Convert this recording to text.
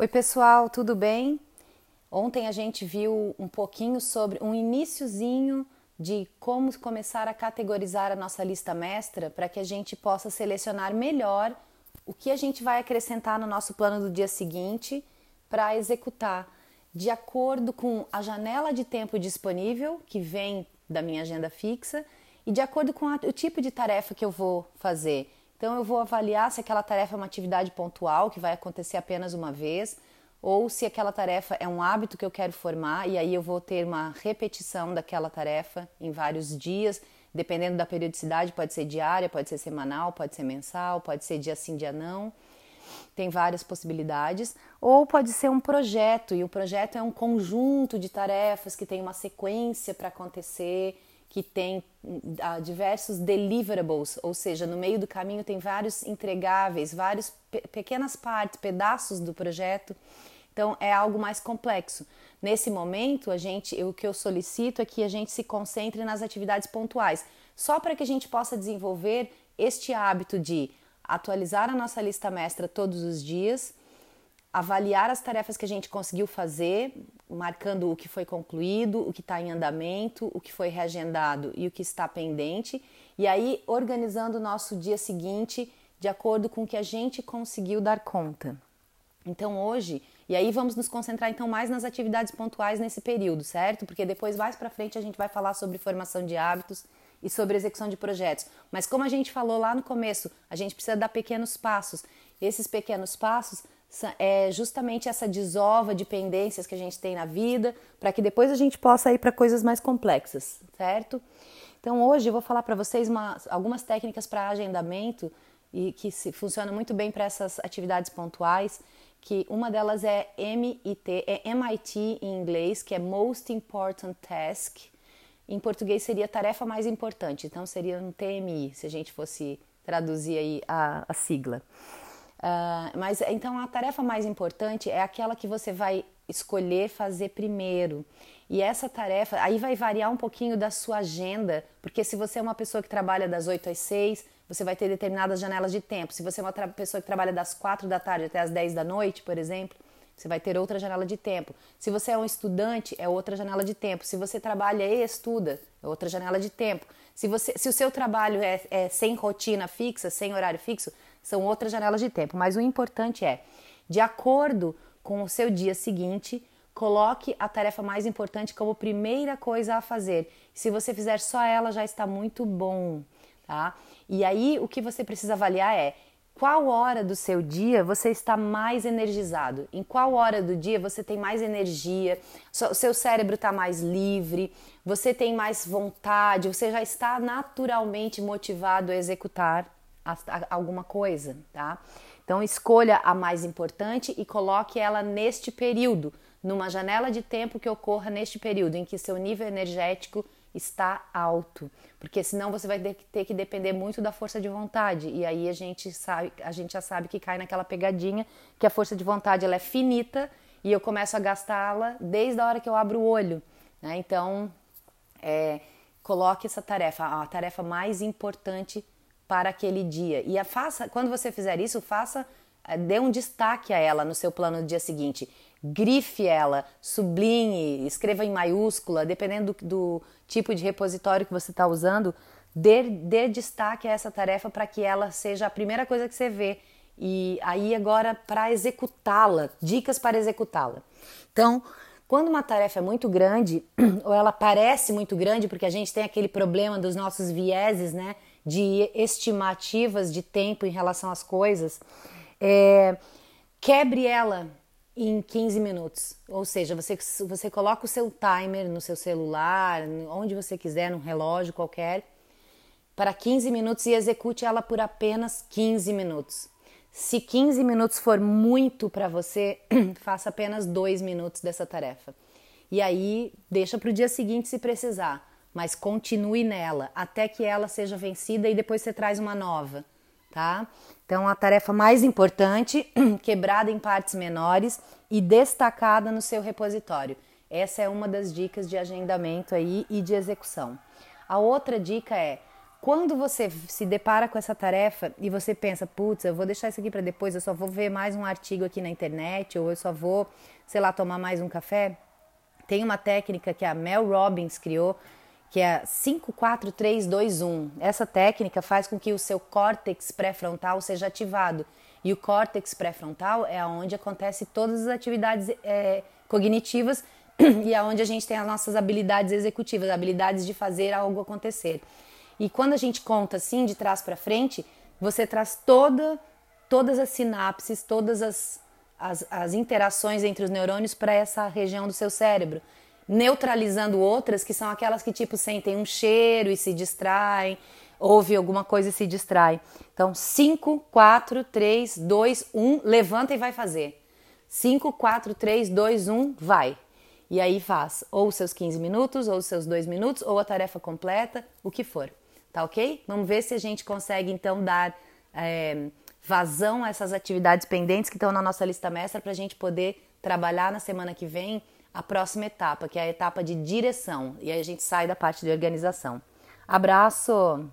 Oi, pessoal, tudo bem? Ontem a gente viu um pouquinho sobre um iníciozinho de como começar a categorizar a nossa lista mestra para que a gente possa selecionar melhor o que a gente vai acrescentar no nosso plano do dia seguinte para executar de acordo com a janela de tempo disponível que vem da minha agenda fixa e de acordo com a, o tipo de tarefa que eu vou fazer. Então, eu vou avaliar se aquela tarefa é uma atividade pontual, que vai acontecer apenas uma vez, ou se aquela tarefa é um hábito que eu quero formar, e aí eu vou ter uma repetição daquela tarefa em vários dias, dependendo da periodicidade, pode ser diária, pode ser semanal, pode ser mensal, pode ser dia sim, dia não. Tem várias possibilidades, ou pode ser um projeto, e o projeto é um conjunto de tarefas que tem uma sequência para acontecer que tem uh, diversos deliverables, ou seja, no meio do caminho tem vários entregáveis, várias pe pequenas partes, pedaços do projeto. Então é algo mais complexo. Nesse momento, a gente, o que eu solicito é que a gente se concentre nas atividades pontuais, só para que a gente possa desenvolver este hábito de atualizar a nossa lista mestra todos os dias, avaliar as tarefas que a gente conseguiu fazer, marcando o que foi concluído, o que está em andamento, o que foi reagendado e o que está pendente, e aí organizando o nosso dia seguinte de acordo com o que a gente conseguiu dar conta. Então hoje, e aí vamos nos concentrar então mais nas atividades pontuais nesse período, certo? Porque depois mais para frente a gente vai falar sobre formação de hábitos e sobre execução de projetos. Mas como a gente falou lá no começo, a gente precisa dar pequenos passos. Esses pequenos passos é justamente essa desova de pendências que a gente tem na vida, para que depois a gente possa ir para coisas mais complexas, certo? Então hoje eu vou falar para vocês uma, algumas técnicas para agendamento e que se, funcionam muito bem para essas atividades pontuais, que uma delas é MIT, é MIT em inglês, que é Most Important Task. Em português seria tarefa mais importante, então seria um TMI, se a gente fosse traduzir aí a, a sigla. Uh, mas então a tarefa mais importante é aquela que você vai escolher fazer primeiro. E essa tarefa, aí vai variar um pouquinho da sua agenda, porque se você é uma pessoa que trabalha das 8 às 6, você vai ter determinadas janelas de tempo. Se você é uma pessoa que trabalha das 4 da tarde até as 10 da noite, por exemplo, você vai ter outra janela de tempo. Se você é um estudante, é outra janela de tempo. Se você trabalha e estuda, é outra janela de tempo. Se, você, se o seu trabalho é, é sem rotina fixa, sem horário fixo, são outras janelas de tempo, mas o importante é, de acordo com o seu dia seguinte, coloque a tarefa mais importante como primeira coisa a fazer. Se você fizer só ela, já está muito bom, tá? E aí o que você precisa avaliar é qual hora do seu dia você está mais energizado? Em qual hora do dia você tem mais energia? Seu cérebro está mais livre? Você tem mais vontade? Você já está naturalmente motivado a executar alguma coisa, tá? Então escolha a mais importante e coloque ela neste período, numa janela de tempo que ocorra neste período em que seu nível energético está alto, porque senão você vai ter que depender muito da força de vontade e aí a gente sabe, a gente já sabe que cai naquela pegadinha que a força de vontade ela é finita e eu começo a gastá-la desde a hora que eu abro o olho, né? Então é, coloque essa tarefa, a tarefa mais importante para aquele dia. E a faça, quando você fizer isso, faça, eh, dê um destaque a ela no seu plano do dia seguinte. Grife ela, sublinhe, escreva em maiúscula, dependendo do, do tipo de repositório que você está usando, dê, dê destaque a essa tarefa para que ela seja a primeira coisa que você vê. E aí agora para executá-la, dicas para executá-la. Então, quando uma tarefa é muito grande, ou ela parece muito grande, porque a gente tem aquele problema dos nossos vieses, né? de estimativas de tempo em relação às coisas, é, quebre ela em 15 minutos. Ou seja, você, você coloca o seu timer no seu celular, onde você quiser, num relógio qualquer, para 15 minutos e execute ela por apenas 15 minutos. Se 15 minutos for muito para você, faça apenas 2 minutos dessa tarefa. E aí, deixa para o dia seguinte se precisar mas continue nela até que ela seja vencida e depois você traz uma nova, tá? Então, a tarefa mais importante, quebrada em partes menores e destacada no seu repositório. Essa é uma das dicas de agendamento aí e de execução. A outra dica é quando você se depara com essa tarefa e você pensa, putz, eu vou deixar isso aqui para depois, eu só vou ver mais um artigo aqui na internet, ou eu só vou, sei lá, tomar mais um café, tem uma técnica que a Mel Robbins criou, que é 54321. Essa técnica faz com que o seu córtex pré-frontal seja ativado. E o córtex pré-frontal é onde acontece todas as atividades é, cognitivas e é onde a gente tem as nossas habilidades executivas, habilidades de fazer algo acontecer. E quando a gente conta assim, de trás para frente, você traz toda, todas as sinapses, todas as, as, as interações entre os neurônios para essa região do seu cérebro, neutralizando outras que são aquelas que tipo sentem um cheiro e se distraem, ouve alguma coisa e se distrai. Então, 5, 4, 3, 2, 1, levanta e vai fazer. 5, 4, 3, 2, 1, vai. E aí faz ou seus 15 minutos, ou seus 2 minutos, ou a tarefa completa, o que for. Tá ok? Vamos ver se a gente consegue então dar é, vazão a essas atividades pendentes que estão na nossa lista mestra para a gente poder trabalhar na semana que vem a próxima etapa, que é a etapa de direção. E aí a gente sai da parte de organização. Abraço!